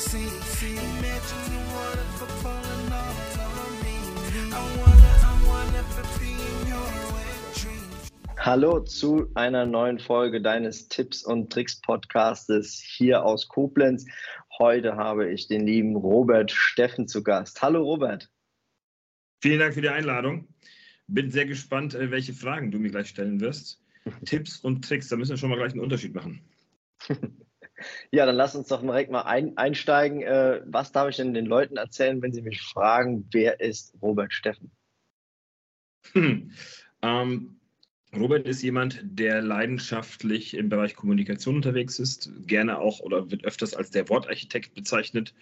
fantasy. Imagine you wanna falling all on me. I wanna, I wanna be in your wet. Hallo zu einer neuen Folge deines Tipps und Tricks Podcastes hier aus Koblenz. Heute habe ich den lieben Robert Steffen zu Gast. Hallo Robert. Vielen Dank für die Einladung. Bin sehr gespannt, äh, welche Fragen du mir gleich stellen wirst. Tipps und Tricks, da müssen wir schon mal gleich einen Unterschied machen. Ja, dann lass uns doch direkt mal ein, einsteigen. Äh, was darf ich denn den Leuten erzählen, wenn sie mich fragen, wer ist Robert Steffen? Hm. Ähm, Robert ist jemand, der leidenschaftlich im Bereich Kommunikation unterwegs ist, gerne auch oder wird öfters als der Wortarchitekt bezeichnet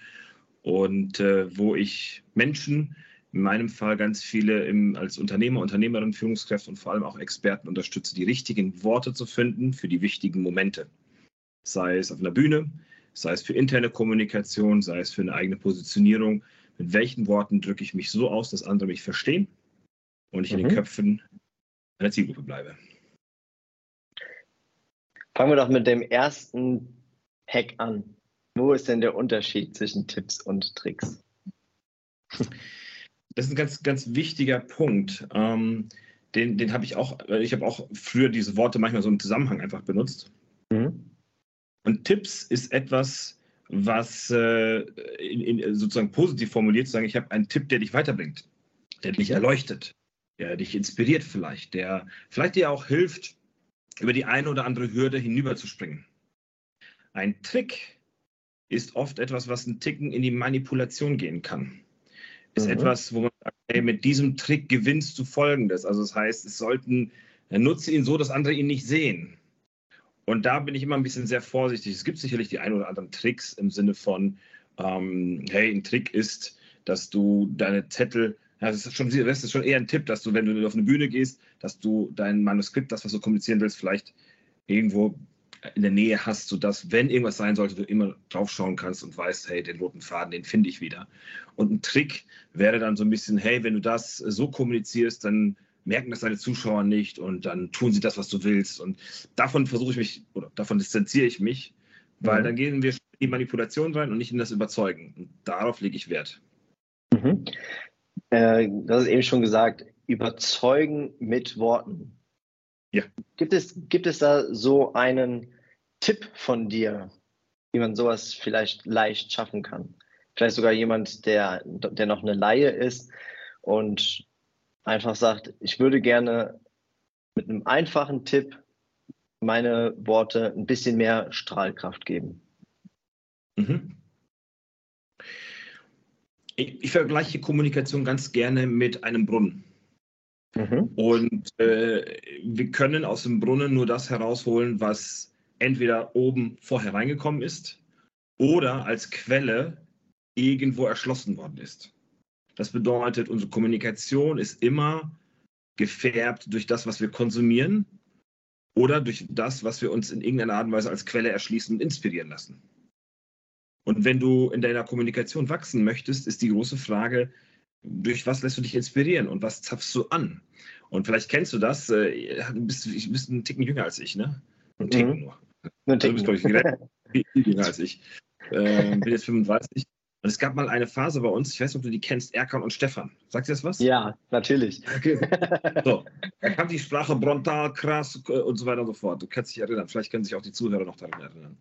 und äh, wo ich Menschen, in meinem Fall ganz viele im, als Unternehmer, Unternehmerin, Führungskräfte und vor allem auch Experten unterstütze, die richtigen Worte zu finden für die wichtigen Momente. Sei es auf einer Bühne, sei es für interne Kommunikation, sei es für eine eigene Positionierung. Mit welchen Worten drücke ich mich so aus, dass andere mich verstehen und ich in Mhm. den Köpfen einer Zielgruppe bleibe. Fangen wir doch mit dem ersten Hack an. Wo ist denn der Unterschied zwischen Tipps und Tricks? Das ist ein ganz, ganz wichtiger Punkt. Ähm, den den habe ich auch, ich habe auch früher diese Worte manchmal so im Zusammenhang einfach benutzt. Mhm. Und Tipps ist etwas, was äh, in, in, sozusagen positiv formuliert, zu sagen, ich habe einen Tipp, der dich weiterbringt, der dich erleuchtet, der dich inspiriert vielleicht, der vielleicht dir auch hilft, über die eine oder andere Hürde hinüberzuspringen. Ein Trick ist oft etwas, was einen Ticken in die Manipulation gehen kann. Ist Mhm. etwas, wo man sagt, hey, mit diesem Trick gewinnst du Folgendes. Also das heißt, es sollten, nutze ihn so, dass andere ihn nicht sehen. Und da bin ich immer ein bisschen sehr vorsichtig. Es gibt sicherlich die ein oder anderen Tricks im Sinne von, ähm, hey, ein Trick ist, dass du deine Zettel, das ist schon, das ist schon eher ein Tipp, dass du, wenn du auf eine Bühne gehst, dass du dein Manuskript, das, was du kommunizieren willst, vielleicht irgendwo in der Nähe hast, sodass, wenn irgendwas sein sollte, du immer draufschauen kannst und weißt, hey, den roten Faden, den finde ich wieder. Und ein Trick wäre dann so ein bisschen, hey, wenn du das so kommunizierst, dann merken das deine Zuschauer nicht und dann tun sie das, was du willst. Und davon versuche ich mich, oder davon distanziere ich mich, weil Mhm. dann gehen wir in die Manipulation rein und nicht in das Überzeugen. Und darauf lege ich Wert. Mhm. Äh, du hast es eben schon gesagt, überzeugen mit Worten. Ja. Gibt es, gibt es da so einen Tipp von dir, wie man sowas vielleicht leicht schaffen kann? Vielleicht sogar jemand, der, der noch eine Laie ist und einfach sagt, ich würde gerne mit einem einfachen Tipp meine Worte ein bisschen mehr Strahlkraft geben. Mhm. Ich, ich vergleiche Kommunikation ganz gerne mit einem Brunnen. Mhm. Und äh, wir können aus dem Brunnen nur das herausholen, was entweder oben vorher reingekommen ist oder als Quelle irgendwo erschlossen worden ist. Das bedeutet, unsere Kommunikation ist immer gefärbt durch das, was wir konsumieren oder durch das, was wir uns in irgendeiner Art und Weise als Quelle erschließen und inspirieren lassen. Und wenn du in deiner Kommunikation wachsen möchtest, ist die große Frage, durch was lässt du dich inspirieren und was zapfst du an? Und vielleicht kennst du das, äh, du bist, du bist ein Ticken jünger als ich, ne? Ein Ticken Mhm. nur. Nur Also du bist, glaube ich, viel jünger als ich. Ähm, bin jetzt 35. Und es gab mal eine Phase bei uns, ich weiß nicht, ob du die kennst, Erkan und Stefan. Sagt dir das was? ja, natürlich. Okay. So, da kam die Sprache Brontal, krass äh, und so weiter und so fort. Du kannst dich erinnern, vielleicht können sich auch die Zuhörer noch daran erinnern.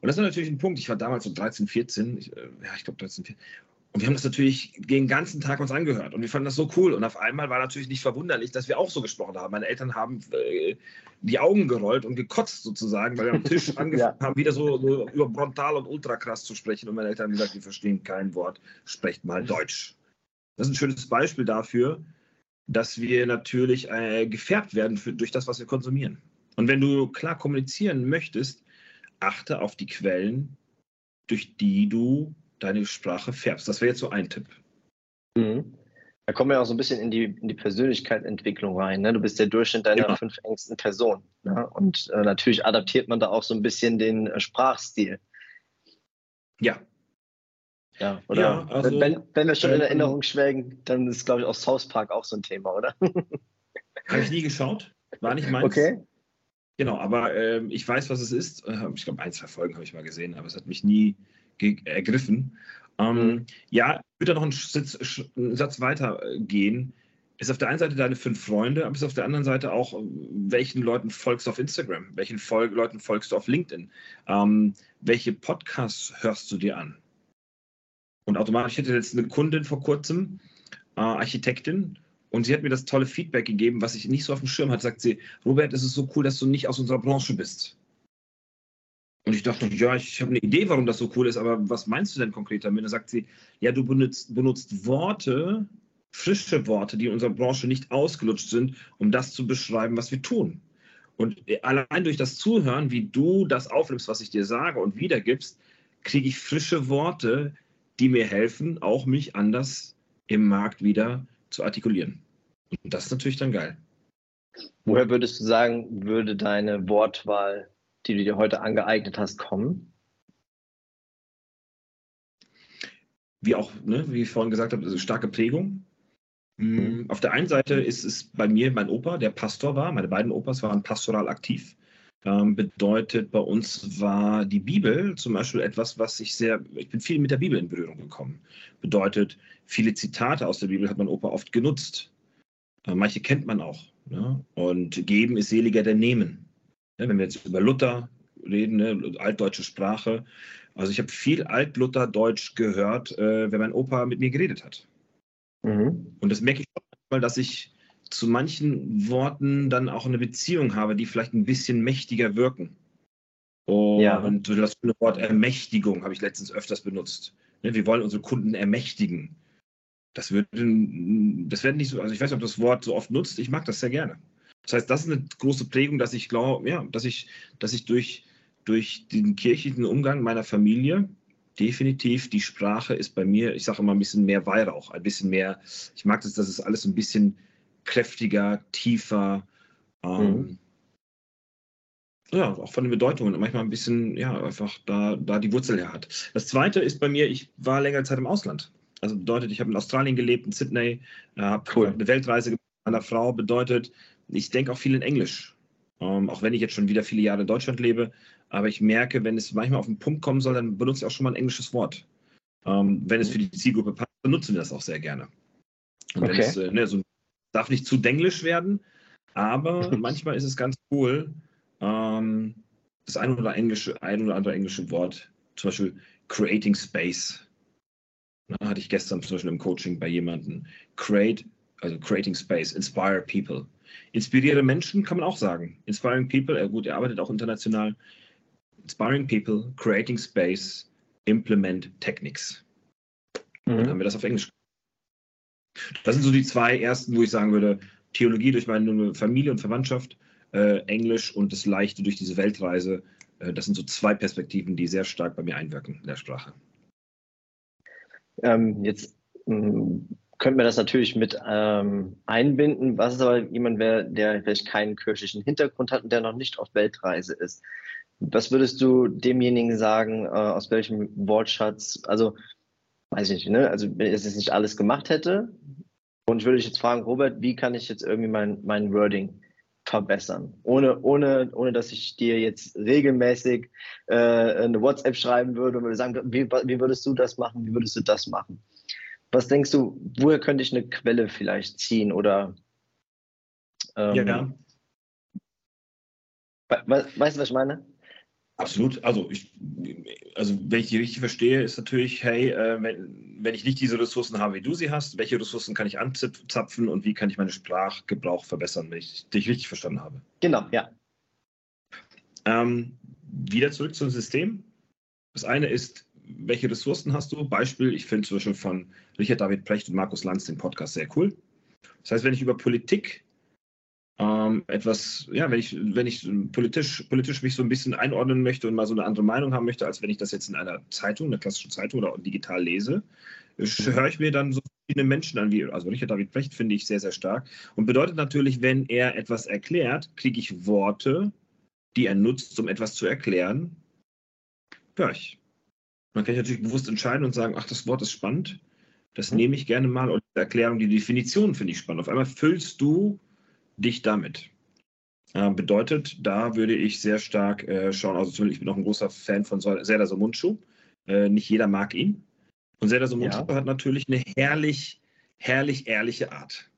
Und das ist natürlich ein Punkt. Ich war damals so 13, 14, ich, äh, ja, ich glaube 13, 14. Und wir haben das natürlich den ganzen Tag uns angehört und wir fanden das so cool. Und auf einmal war natürlich nicht verwunderlich, dass wir auch so gesprochen haben. Meine Eltern haben äh, die Augen gerollt und gekotzt sozusagen, weil wir am Tisch angefangen haben, wieder so, so über Brontal und Ultrakrass zu sprechen. Und meine Eltern haben gesagt, wir verstehen kein Wort, sprecht mal Deutsch. Das ist ein schönes Beispiel dafür, dass wir natürlich äh, gefärbt werden für, durch das, was wir konsumieren. Und wenn du klar kommunizieren möchtest, achte auf die Quellen, durch die du deine Sprache färbst. Das wäre jetzt so ein Tipp. Mhm. Da kommen wir auch so ein bisschen in die, in die Persönlichkeitsentwicklung rein. Ne? Du bist der Durchschnitt deiner Ja. fünf engsten Personen. Ne? Und äh, natürlich adaptiert man da auch so ein bisschen den äh, Sprachstil. Ja, Ja, oder? Ja, also, wenn, wenn wir schon in ähm, Erinnerung schwelgen, dann ist, glaube ich, auch South Park auch so ein Thema, oder? habe ich nie geschaut. War nicht meins. Okay. Genau, aber ähm, ich weiß, was es ist. Äh, Ich glaube, ein, zwei Folgen habe ich mal gesehen, aber es hat mich nie ergriffen. Ähm, Mhm. Ja, ich würde da noch einen, Sitz, einen Satz weiter äh, gehen. Ist auf der einen Seite deine fünf Freunde, aber ist auf der anderen Seite auch, welchen Leuten folgst du auf Instagram? Welchen Fol Leuten folgst du auf LinkedIn? Ähm, welche Podcasts hörst du dir an? Und automatisch ich hatte jetzt eine Kundin vor kurzem, äh, Architektin, und sie hat mir das tolle Feedback gegeben, was ich nicht so auf dem Schirm hatte. Sagt sie, Robert, es ist so cool, dass du nicht aus unserer Branche bist. Und ich dachte, ja, ich habe eine Idee, warum das so cool ist, aber was meinst du denn konkret damit? Dann sagt sie, ja, du benutzt, benutzt Worte, frische Worte, die in unserer Branche nicht ausgelutscht sind, um das zu beschreiben, was wir tun. Und allein durch das Zuhören, wie du das aufnimmst, was ich dir sage und wiedergibst, kriege ich frische Worte, die mir helfen, auch mich anders im Markt wieder zu artikulieren. Und das ist natürlich dann geil. Woher würdest du sagen, würde deine Wortwahl, die du dir heute angeeignet hast, kommen? Wie auch, ne, wie ich vorhin gesagt habe, also starke Prägung. Mhm. Mm, Auf der einen Seite ist es bei mir mein Opa, der Pastor war. Meine beiden Opas waren pastoral aktiv. Ähm, bedeutet, bei uns war die Bibel zum Beispiel etwas, was ich sehr, ich bin viel mit der Bibel in Berührung gekommen. Bedeutet, viele Zitate aus der Bibel hat mein Opa oft genutzt. Äh, manche kennt man auch. Ne? Und geben ist seliger denn nehmen. Ne, wenn wir jetzt über Luther reden, ne, altdeutsche Sprache. Also ich habe viel Altlutherdeutsch gehört, äh, wenn mein Opa mit mir geredet hat. Mhm. Und das merke ich auch manchmal, dass ich zu manchen Worten dann auch eine Beziehung habe, die vielleicht ein bisschen mächtiger wirken. Und Ja. das schöne Wort Ermächtigung habe ich letztens öfters benutzt. Ne, Wir wollen unsere Kunden ermächtigen. Das wird, das werden nicht so, also ich weiß nicht, ob das Wort so oft nutzt, ich mag das sehr gerne. Das heißt, das ist eine große Prägung, dass ich glaube, ja, dass ich, dass ich durch, durch den kirchlichen Umgang meiner Familie definitiv die Sprache ist bei mir, ich sage immer ein bisschen mehr Weihrauch, ein bisschen mehr, ich mag das, dass es alles ein bisschen kräftiger, tiefer, ähm, Mhm. ja, auch von den Bedeutungen manchmal ein bisschen, ja, einfach da, da die Wurzel her hat. Das zweite ist bei mir, ich war längere Zeit im Ausland. Also bedeutet, ich habe in Australien gelebt, in Sydney, äh, habe Cool. eine Weltreise gemacht meiner Frau, bedeutet, ich denke auch viel in Englisch. Ähm, auch wenn ich jetzt schon wieder viele Jahre in Deutschland lebe, aber ich merke, wenn es manchmal auf den Punkt kommen soll, dann benutze ich auch schon mal ein englisches Wort. Ähm, wenn es für die Zielgruppe passt, benutzen wir das auch sehr gerne. Und wenn Okay. es, äh, ne, so darf nicht zu denglisch werden, aber manchmal ist es ganz cool, ähm, das ein oder, englische, ein oder andere englische Wort, zum Beispiel creating space. Na, hatte ich gestern zum Beispiel im Coaching bei jemandem. Create, also creating space, inspire people. Inspiriere Menschen kann man auch sagen. Inspiring people, äh, gut, er arbeitet auch international. Inspiring people, creating space, implement techniques. Dann haben Mhm. wir das auf Englisch. Das sind so die zwei ersten, wo ich sagen würde, Theologie durch meine Familie und Verwandtschaft, äh, Englisch und das Leichte durch diese Weltreise. Äh, das sind so zwei Perspektiven, die sehr stark bei mir einwirken in der Sprache. Ähm, jetzt ähm, könnten wir das natürlich mit ähm, einbinden. Was ist aber jemand, wer, der vielleicht keinen kirchlichen Hintergrund hat und der noch nicht auf Weltreise ist? Was würdest du demjenigen sagen, äh, aus welchem Wortschatz, also weiß ich nicht, ne? Also wenn ich jetzt nicht alles gemacht hätte und ich würde dich jetzt fragen, Robert, wie kann ich jetzt irgendwie mein, mein Wording verbessern? Ohne, ohne, ohne dass ich dir jetzt regelmäßig äh, eine WhatsApp schreiben würde und würde sagen, wie, wie würdest du das machen, wie würdest du das machen? Was denkst du, woher könnte ich eine Quelle vielleicht ziehen oder ähm, Ja, we- we- weißt du, was ich meine? absolut. Also, ich, also, wenn ich die richtig verstehe, ist natürlich, hey, äh, wenn, wenn ich nicht diese Ressourcen habe, wie du sie hast, welche Ressourcen kann ich anzapfen und wie kann ich meinen Sprachgebrauch verbessern, wenn ich dich richtig verstanden habe? Genau, ja. Ähm, wieder zurück zum System. Das eine ist, welche Ressourcen hast du? Beispiel, ich finde zum Beispiel von Richard David Precht und Markus Lanz den Podcast sehr cool. Das heißt, wenn ich über Politik ähm, etwas, ja, wenn ich, wenn ich politisch, politisch mich so ein bisschen einordnen möchte und mal so eine andere Meinung haben möchte, als wenn ich das jetzt in einer Zeitung, einer klassischen Zeitung oder digital lese, mhm. höre ich mir dann so verschiedene Menschen an, wie, also Richard David Brecht finde ich sehr, sehr stark. Und bedeutet natürlich, wenn er etwas erklärt, kriege ich Worte, die er nutzt, um etwas zu erklären, höre ich. Man kann sich natürlich bewusst entscheiden und sagen, ach, das Wort ist spannend, das mhm. nehme ich gerne mal. Und die Erklärung, die Definition finde ich spannend. Auf einmal füllst du dich damit. Äh, bedeutet, da würde ich sehr stark äh, schauen, also ich bin auch ein großer Fan von Serdar Somuncu. Äh, nicht jeder mag ihn. Und Serdar Somuncu ja. hat natürlich eine herrlich, herrlich ehrliche Art.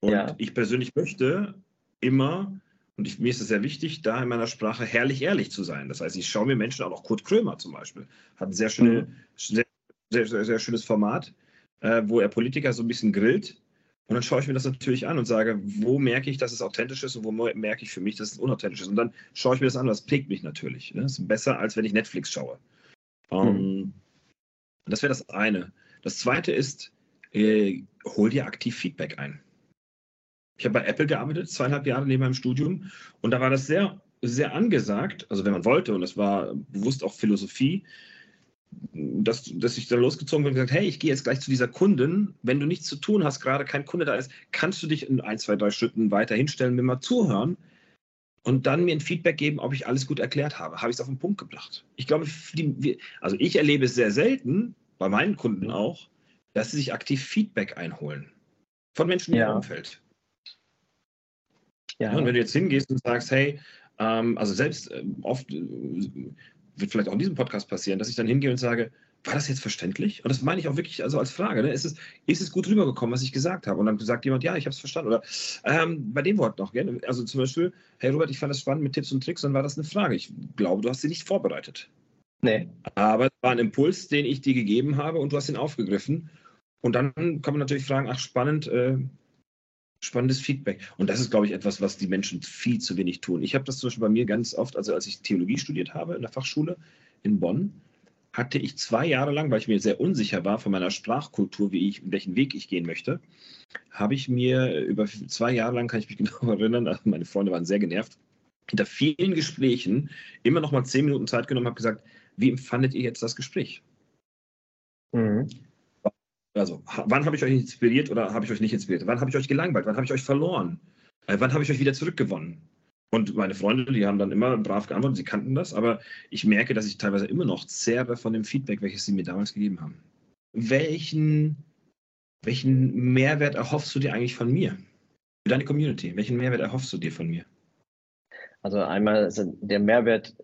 Und ja. ich persönlich möchte immer, und ich, mir ist es sehr wichtig, da in meiner Sprache herrlich ehrlich zu sein. Das heißt, ich schaue mir Menschen, auch noch Kurt Krömer zum Beispiel, hat ein sehr, schöne, mhm. sehr, sehr, sehr, sehr, schönes Format, äh, wo er Politiker so ein bisschen grillt und dann schaue ich mir das natürlich an und sage, wo merke ich, dass es authentisch ist und wo merke ich für mich, dass es unauthentisch ist. Und dann schaue ich mir das an, das prägt mich natürlich. Ne? Das ist besser, als wenn ich Netflix schaue. Mhm. das wäre das eine. Das zweite ist, äh, hol dir aktiv Feedback ein. Ich habe bei Apple gearbeitet, zweieinhalb Jahre neben meinem Studium. Und da war das sehr, sehr angesagt, also wenn man wollte, und das war bewusst auch Philosophie, dass, dass ich da losgezogen bin und gesagt, hey, ich gehe jetzt gleich zu dieser Kundin. Wenn du nichts zu tun hast, gerade kein Kunde da ist, kannst du dich in ein, zwei, drei Schritten weiter hinstellen, mir mal zuhören und dann mir ein Feedback geben, ob ich alles gut erklärt habe. Habe ich es auf den Punkt gebracht? Ich glaube, die, also ich erlebe es sehr selten, bei meinen Kunden auch, dass sie sich aktiv Feedback einholen von Menschen ja. im Umfeld. Ja. Und wenn du jetzt hingehst und sagst, hey, ähm, also selbst äh, oft äh, wird vielleicht auch in diesem Podcast passieren, dass ich dann hingehe und sage, war das jetzt verständlich? Und das meine ich auch wirklich also als Frage. Ne? Ist, es, ist es gut rübergekommen, was ich gesagt habe? Und dann sagt jemand, ja, ich habe es verstanden. Oder ähm, bei dem Wort noch, gell? also zum Beispiel, hey Robert, ich fand das spannend mit Tipps und Tricks, dann war das eine Frage. Ich glaube, du hast sie nicht vorbereitet. Nee. Aber es war ein Impuls, den ich dir gegeben habe und du hast ihn aufgegriffen. Und dann kann man natürlich fragen, ach spannend, äh, spannendes Feedback. Und das ist, glaube ich, etwas, was die Menschen viel zu wenig tun. Ich habe das zum Beispiel bei mir ganz oft, also als ich Theologie studiert habe in der Fachschule in Bonn, hatte ich zwei Jahre lang, weil ich mir sehr unsicher war von meiner Sprachkultur, wie ich, welchen Weg ich gehen möchte, habe ich mir über zwei Jahre lang, kann ich mich genau erinnern, also meine Freunde waren sehr genervt, hinter vielen Gesprächen immer noch mal zehn Minuten Zeit genommen, habe gesagt, wie empfandet ihr jetzt das Gespräch? Mhm. Also, wann habe ich euch inspiriert oder habe ich euch nicht inspiriert? Wann habe ich euch gelangweilt? Wann habe ich euch verloren? Äh, wann habe ich euch wieder zurückgewonnen? Und meine Freunde, die haben dann immer brav geantwortet, sie kannten das, aber ich merke, dass ich teilweise immer noch zehre von dem Feedback, welches sie mir damals gegeben haben. Welchen, welchen Mehrwert erhoffst du dir eigentlich von mir? Für deine Community, welchen Mehrwert erhoffst du dir von mir? Also einmal der Mehrwert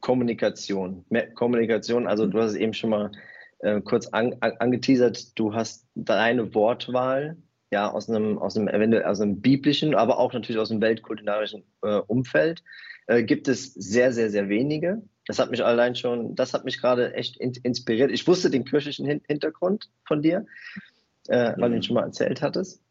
Kommunikation. Kommunikation, also du hast es eben schon mal äh, kurz an, an, angeteasert, du hast deine Wortwahl ja aus einem, aus einem eventuell aus einem biblischen, aber auch natürlich aus einem weltkulinarischen äh, Umfeld. Äh, gibt es sehr, sehr, sehr wenige. Das hat mich allein schon, das hat mich gerade echt in, inspiriert. Ich wusste den kirchlichen Hin Hintergrund von dir, äh, weil mhm. du ihn schon mal erzählt hattest.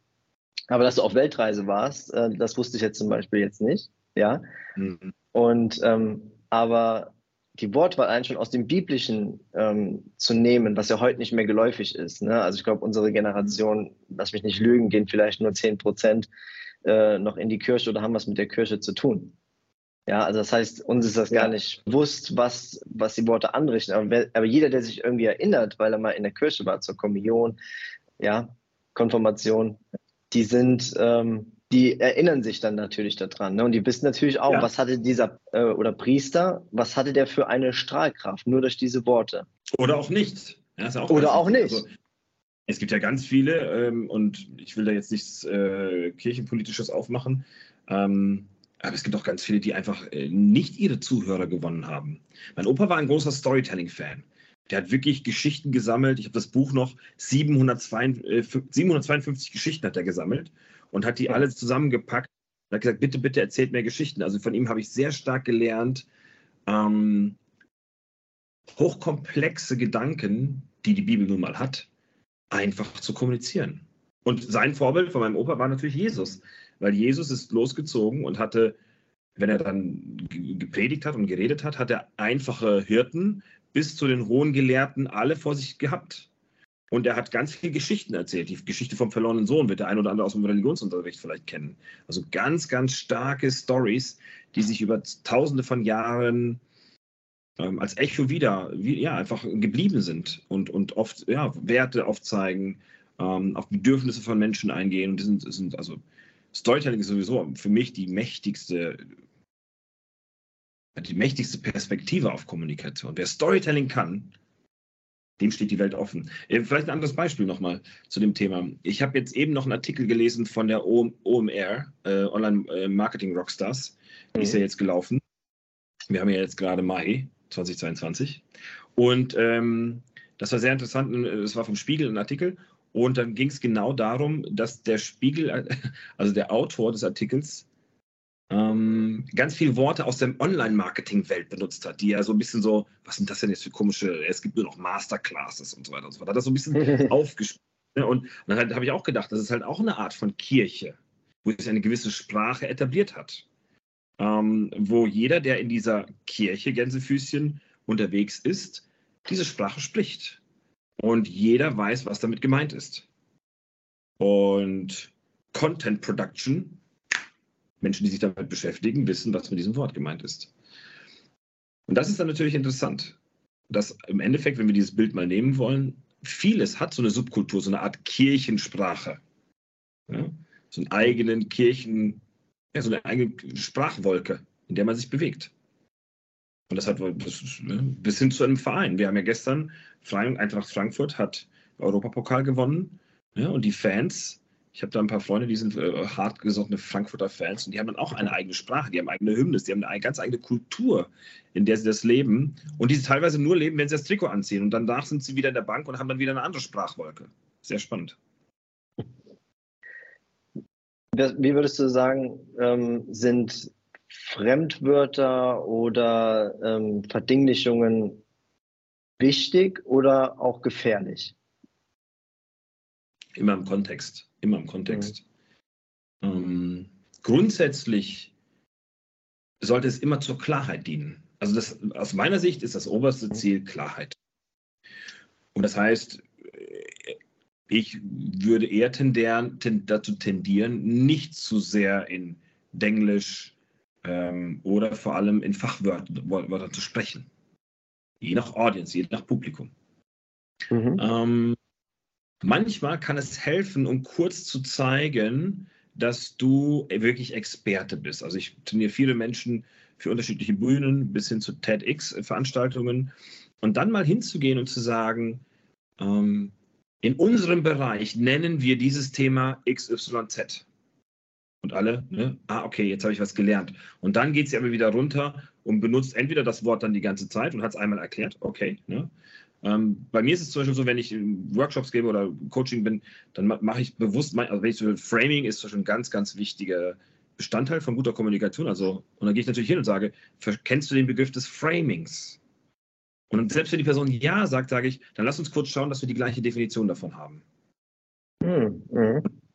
Aber dass du auf Weltreise warst, äh, das wusste ich jetzt zum Beispiel jetzt nicht. Ja. Mhm. Und ähm, aber die Wortwahl allein schon aus dem Biblischen ähm, zu nehmen, was ja heute nicht mehr geläufig ist. Ne? Also ich glaube, unsere Generation, lass mich nicht lügen, gehen vielleicht nur 10 Prozent äh, noch in die Kirche oder haben was mit der Kirche zu tun. Ja, also das heißt, uns ist das ja. gar nicht bewusst, was, was die Worte anrichten. Aber, wer, aber jeder, der sich irgendwie erinnert, weil er mal in der Kirche war, zur Kommunion, ja, Konfirmation, die sind, ähm, die erinnern sich dann natürlich daran. Ne? Und die wissen natürlich auch, ja. was hatte dieser äh, oder Priester, was hatte der für eine Strahlkraft, nur durch diese Worte. Oder auch nicht. Ja, auch oder auch nicht. Also, es gibt ja ganz viele, ähm, und ich will da jetzt nichts äh, Kirchenpolitisches aufmachen, ähm, aber es gibt auch ganz viele, die einfach äh, nicht ihre Zuhörer gewonnen haben. Mein Opa war ein großer Storytelling-Fan. Der hat wirklich Geschichten gesammelt. Ich habe das Buch noch, 752, 752 äh, Geschichten hat er gesammelt und hat die alle zusammengepackt und hat gesagt, bitte, bitte erzählt mehr Geschichten. Also von ihm habe ich sehr stark gelernt, ähm, hochkomplexe Gedanken, die die Bibel nun mal hat, einfach zu kommunizieren. Und sein Vorbild von meinem Opa war natürlich Jesus, weil Jesus ist losgezogen und hatte, wenn er dann gepredigt hat und geredet hat, hat er einfache Hirten bis zu den hohen Gelehrten alle vor sich gehabt. Und er hat ganz viele Geschichten erzählt. Die Geschichte vom verlorenen Sohn wird der ein oder andere aus dem Religionsunterricht vielleicht kennen. Also ganz, ganz starke Stories, die sich über tausende von Jahren ähm, als Echo wieder, wie, ja, einfach geblieben sind und, und oft ja, Werte aufzeigen, ähm, auf Bedürfnisse von Menschen eingehen. Und das sind, das sind also Storytelling ist sowieso für mich die mächtigste, die mächtigste Perspektive auf Kommunikation. Wer Storytelling kann, dem steht die Welt offen. Äh, vielleicht ein anderes Beispiel nochmal zu dem Thema. Ich habe jetzt eben noch einen Artikel gelesen von der OMR, äh, Online äh, Marketing Rockstars. Die mhm. ist ja jetzt gelaufen. Wir haben ja jetzt gerade Mai 2022. Und ähm, das war sehr interessant. Es war vom Spiegel ein Artikel. Und dann ging es genau darum, dass der Spiegel, also der Autor des Artikels, ähm, ganz viele Worte aus der Online-Marketing-Welt benutzt hat, die ja so ein bisschen so, was sind das denn jetzt für komische, es gibt nur noch Masterclasses und so weiter und so fort. Hat das so ein bisschen aufgespielt. Ne? Und dann habe ich auch gedacht, das ist halt auch eine Art von Kirche, wo sich eine gewisse Sprache etabliert hat. Ähm, wo jeder, der in dieser Kirche Gänsefüßchen unterwegs ist, diese Sprache spricht. Und jeder weiß, was damit gemeint ist. Und Content Production Menschen, die sich damit beschäftigen, wissen, was mit diesem Wort gemeint ist. Und das ist dann natürlich interessant, dass im Endeffekt, wenn wir dieses Bild mal nehmen wollen, vieles hat so eine Subkultur, so eine Art Kirchensprache. Ja? So einen eigenen Kirchen, ja, so eine eigene Sprachwolke, in der man sich bewegt. Und das hat bis hin zu einem Verein. Wir haben ja gestern, Eintracht Frankfurt hat Europapokal gewonnen. Ja, und die Fans ich habe da ein paar Freunde, die sind äh, hartgesottene Frankfurter Fans und die haben dann auch eine eigene Sprache, die haben eigene Hymnes, die haben eine ganz eigene Kultur, in der sie das leben und die sie teilweise nur leben, wenn sie das Trikot anziehen und danach sind sie wieder in der Bank und haben dann wieder eine andere Sprachwolke. Sehr spannend. Wie würdest du sagen, ähm, sind Fremdwörter oder ähm, Verdinglichungen wichtig oder auch gefährlich? Immer im Kontext immer im Kontext. Mhm. Ähm, grundsätzlich sollte es immer zur Klarheit dienen. Also das, aus meiner Sicht ist das oberste mhm. Ziel Klarheit. Und das heißt, äh, ich würde eher tendieren, ten, dazu tendieren, nicht zu sehr in Denglisch ähm, oder vor allem in Fachwörtern zu sprechen. Je nach Audience, je nach Publikum. Mhm. Ähm, Manchmal kann es helfen, um kurz zu zeigen, dass du wirklich Experte bist. Also ich trainiere viele Menschen für unterschiedliche Bühnen bis hin zu TEDx-Veranstaltungen. Und dann mal hinzugehen und zu sagen, ähm, in unserem Bereich nennen wir dieses Thema XYZ. Und alle, ne? ah, okay, jetzt habe ich was gelernt. Und dann geht sie aber wieder runter und benutzt entweder das Wort dann die ganze Zeit und hat es einmal erklärt, okay, ne? Ähm, bei mir ist es zum Beispiel so, wenn ich Workshops gebe oder Coaching bin, dann mache ich bewusst, mein, also wenn ich so Framing ist schon ein ganz, ganz wichtiger Bestandteil von guter Kommunikation. Also, und dann gehe ich natürlich hin und sage, kennst du den Begriff des Framings? Und selbst wenn die Person Ja sagt, sage ich, dann lass uns kurz schauen, dass wir die gleiche Definition davon haben. Mhm.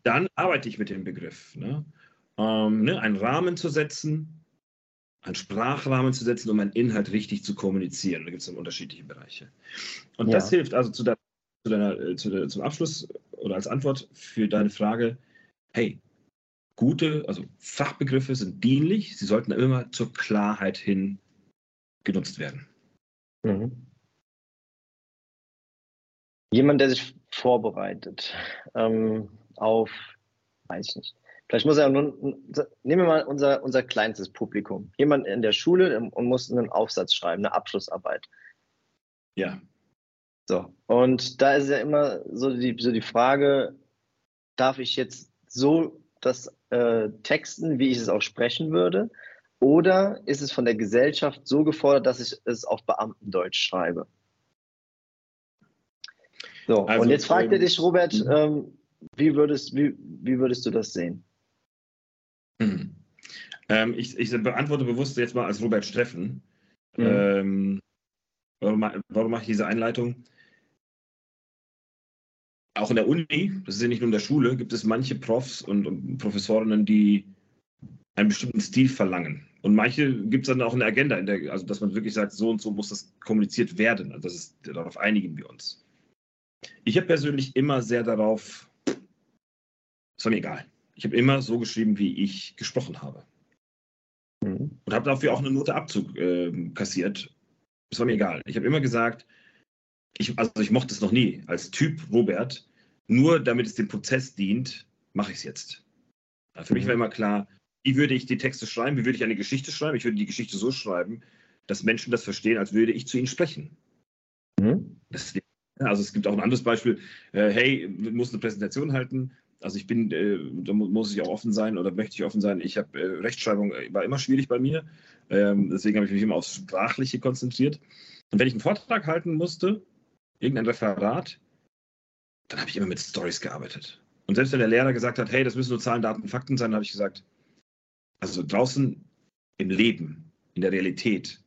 Dann arbeite ich mit dem Begriff. Ne? Ähm, ne, einen Rahmen zu setzen, einen Sprachrahmen zu setzen, um einen Inhalt richtig zu kommunizieren. Da gibt es dann unterschiedliche Bereiche. Und ja. das hilft also zu, der, zu deiner, äh, zu der, zum Abschluss oder als Antwort für deine Frage, hey, gute, also Fachbegriffe sind dienlich, sie sollten immer zur Klarheit hin genutzt werden. Mhm. Jemand, der sich vorbereitet ähm, auf, weiß ich nicht, Vielleicht muss er nur, nehmen wir mal unser, unser kleinstes Publikum. Jemand in der Schule und muss einen Aufsatz schreiben, eine Abschlussarbeit. Ja. So. Und da ist ja immer so die, so die Frage, darf ich jetzt so das äh, texten, wie ich es auch sprechen würde? Oder ist es von der Gesellschaft so gefordert, dass ich es auf Beamtendeutsch schreibe? So, also, und jetzt fragt ähm, dich, Robert, mhm. ähm, wie, würdest, wie, wie würdest du das sehen? Ähm, ich, ich, beantworte bewusst jetzt mal als Robert Steffen. Mhm. Ähm, warum, warum mache ich diese Einleitung? Auch in der Uni, das ist ja nicht nur in der Schule, gibt es manche Profs und, und Professorinnen, die einen bestimmten Stil verlangen. Und manche gibt es dann auch eine Agenda, der, also dass man wirklich sagt, so und so muss das kommuniziert werden. Also das ist, darauf einigen wir uns. Ich habe persönlich immer sehr darauf, es war mir egal. Ich habe immer so geschrieben, wie ich gesprochen habe. Und habe dafür auch eine Note Abzug äh, kassiert. Es war mir egal. Ich habe immer gesagt, ich, also ich mochte es noch nie als Typ Robert, nur damit es dem Prozess dient, mache ich es jetzt. Für mich war mhm. immer klar, wie würde ich die Texte schreiben, wie würde ich eine Geschichte schreiben? Ich würde die Geschichte so schreiben, dass Menschen das verstehen, als würde ich zu ihnen sprechen. Mhm. Das, also es gibt auch ein anderes Beispiel, äh, hey, du musst eine Präsentation halten. Also ich bin, äh, da muss ich auch offen sein oder möchte ich offen sein. Ich habe äh, Rechtschreibung äh, war immer schwierig bei mir. Ähm, deswegen habe ich mich immer aufs Sprachliche konzentriert. Und wenn ich einen Vortrag halten musste, irgendein Referat, dann habe ich immer mit Stories gearbeitet. Und selbst wenn der Lehrer gesagt hat, hey, das müssen nur Zahlen, Daten, Fakten sein, habe ich gesagt, also draußen im Leben, in der Realität,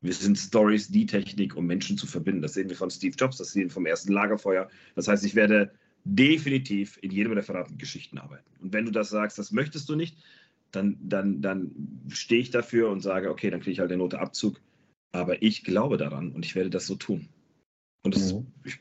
wir sind Stories, die Technik, um Menschen zu verbinden. Das sehen wir von Steve Jobs, das sehen wir vom ersten Lagerfeuer. Das heißt, ich werde definitiv in jedem Referat mit Geschichten arbeiten. Und wenn du das sagst, das möchtest du nicht, dann, dann, dann stehe ich dafür und sage, okay, dann kriege ich halt eine Note Abzug. Aber ich glaube daran und ich werde das so tun. Und das mhm. ist,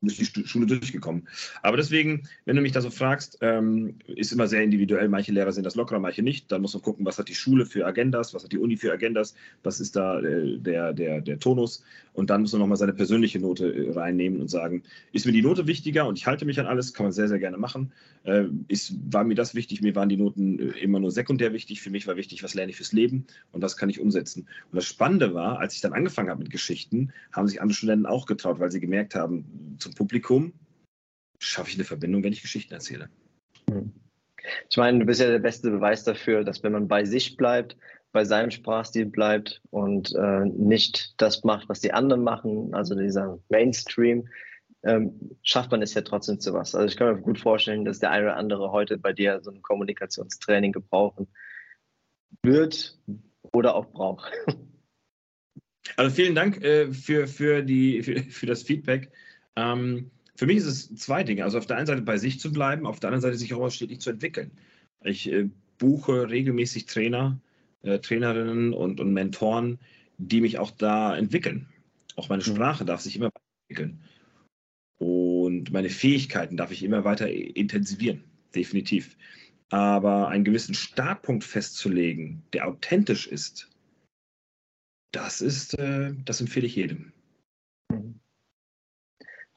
durch die Schule durchgekommen. Aber deswegen, wenn du mich da so fragst, ähm, ist immer sehr individuell. Manche Lehrer sehen das lockerer, manche nicht. Da muss man gucken, was hat die Schule für Agendas, was hat die Uni für Agendas, was ist da äh, der, der, der Tonus. Und dann muss man nochmal seine persönliche Note äh, reinnehmen und sagen, ist mir die Note wichtiger und ich halte mich an alles, kann man sehr, sehr gerne machen. Äh, ist, war mir das wichtig, mir waren die Noten immer nur sekundär wichtig. Für mich war wichtig, was lerne ich fürs Leben und was kann ich umsetzen. Und das Spannende war, als ich dann angefangen habe mit Geschichten, haben sich andere Studenten auch getraut, weil sie gemerkt haben, zum Publikum schaffe ich eine Verbindung, wenn ich Geschichten erzähle. Hm. Ich meine, du bist ja der beste Beweis dafür, dass wenn man bei sich bleibt, bei seinem Sprachstil bleibt und äh, nicht das macht, was die anderen machen, also dieser Mainstream, ähm, schafft man es ja trotzdem zu was. Also ich kann mir gut vorstellen, dass der eine oder andere heute bei dir so ein Kommunikationstraining gebrauchen wird oder auch braucht. Also vielen Dank äh, für, für, die, für, für das Feedback. Ähm, für mich ist es zwei Dinge. Also auf der einen Seite bei sich zu bleiben, auf der anderen Seite sich auch stetig zu entwickeln. Ich äh, buche regelmäßig Trainer, äh, Trainerinnen und, und Mentoren, die mich auch da entwickeln. Auch meine mhm. Sprache darf sich immer entwickeln. Und meine Fähigkeiten darf ich immer weiter intensivieren, definitiv. Aber einen gewissen Startpunkt festzulegen, der authentisch ist, das ist, äh, das empfehle ich jedem. Mhm.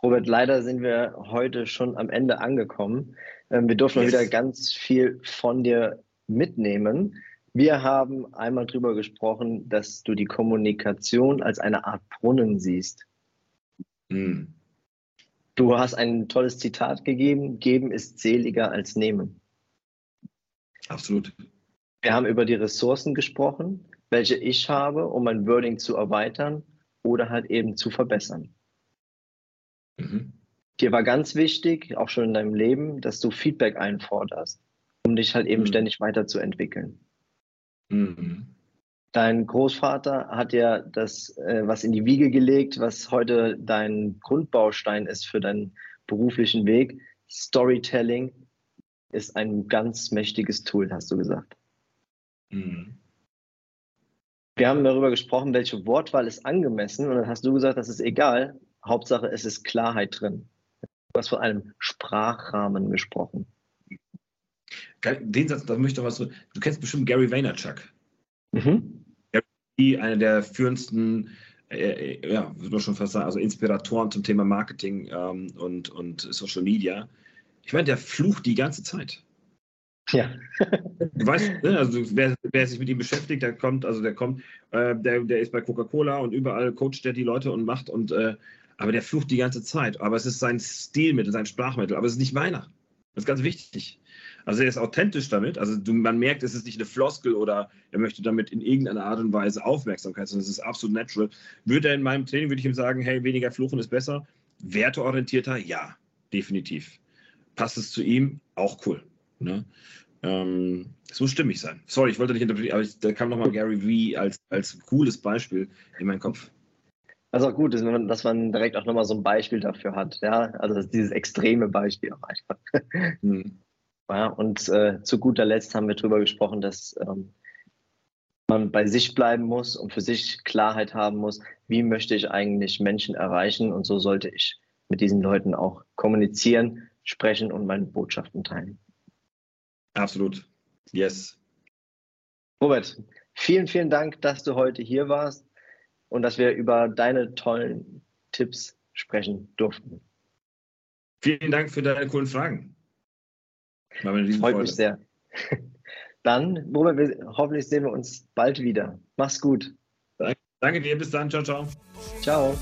Robert, leider sind wir heute schon am Ende angekommen. Ähm, wir dürfen yes. wieder ganz viel von dir mitnehmen. Wir haben einmal darüber gesprochen, dass du die Kommunikation als eine Art Brunnen siehst. Mm. Du hast ein tolles Zitat gegeben, geben ist seliger als nehmen. Absolut. Wir haben über die Ressourcen gesprochen, welche ich habe, um mein Wording zu erweitern oder halt eben zu verbessern. Mhm. Dir war ganz wichtig, auch schon in deinem Leben, dass du Feedback einforderst, um dich halt eben mhm. ständig weiterzuentwickeln. Mhm. Dein Großvater hat ja das, äh, was in die Wiege gelegt, was heute dein Grundbaustein ist für deinen beruflichen Weg. Storytelling ist ein ganz mächtiges Tool, hast du gesagt. Mhm. Wir haben darüber gesprochen, welche Wortwahl ist angemessen und dann hast du gesagt, das ist egal. Hauptsache, es ist Klarheit drin. Du hast von einem Sprachrahmen gesprochen. Den Satz, da möchte ich doch was. Du kennst bestimmt Gary Vaynerchuk. Mhm. Gary, einer der führendsten, äh, äh, ja, würde man schon fast sagen, also Inspiratoren zum Thema Marketing ähm, und, und Social Media. Ich meine, der flucht die ganze Zeit. Ja. du weißt, ne, also wer, wer, sich mit ihm beschäftigt, der kommt, also der kommt, äh, der, der ist bei Coca-Cola und überall coacht der die Leute und macht und äh, aber der flucht die ganze Zeit. Aber es ist sein Stilmittel, sein Sprachmittel, aber es ist nicht meiner. Das ist ganz wichtig. Also er ist authentisch damit. Also du, man merkt, es ist nicht eine Floskel oder er möchte damit in irgendeiner Art und Weise Aufmerksamkeit, sondern es ist absolut natural. Würde er in meinem Training, würde ich ihm sagen, hey, weniger fluchen ist besser. Werteorientierter, ja, definitiv. Passt es zu ihm? Auch cool. Ne? Ähm, es muss stimmig sein. Sorry, ich wollte nicht interpretieren, aber ich, da kam nochmal Gary Vee als, als cooles Beispiel in meinen Kopf. Auch gut man, dass man direkt auch nochmal so ein Beispiel dafür hat. Ja, also dieses extreme Beispiel auch einfach. Hm. Ja, und äh, zu guter Letzt haben wir darüber gesprochen, dass ähm, man bei sich bleiben muss und für sich Klarheit haben muss, wie möchte ich eigentlich Menschen erreichen und so sollte ich mit diesen Leuten auch kommunizieren, sprechen und meine Botschaften teilen. Absolut. Yes. Robert, vielen, vielen Dank, dass du heute hier warst und dass wir über deine tollen Tipps sprechen durften. Vielen Dank für deine coolen Fragen. Freut Freude. mich sehr. Dann, Robert, wir, hoffentlich sehen wir uns bald wieder. Mach's gut. Danke dir, bis dann. Ciao, ciao. Ciao.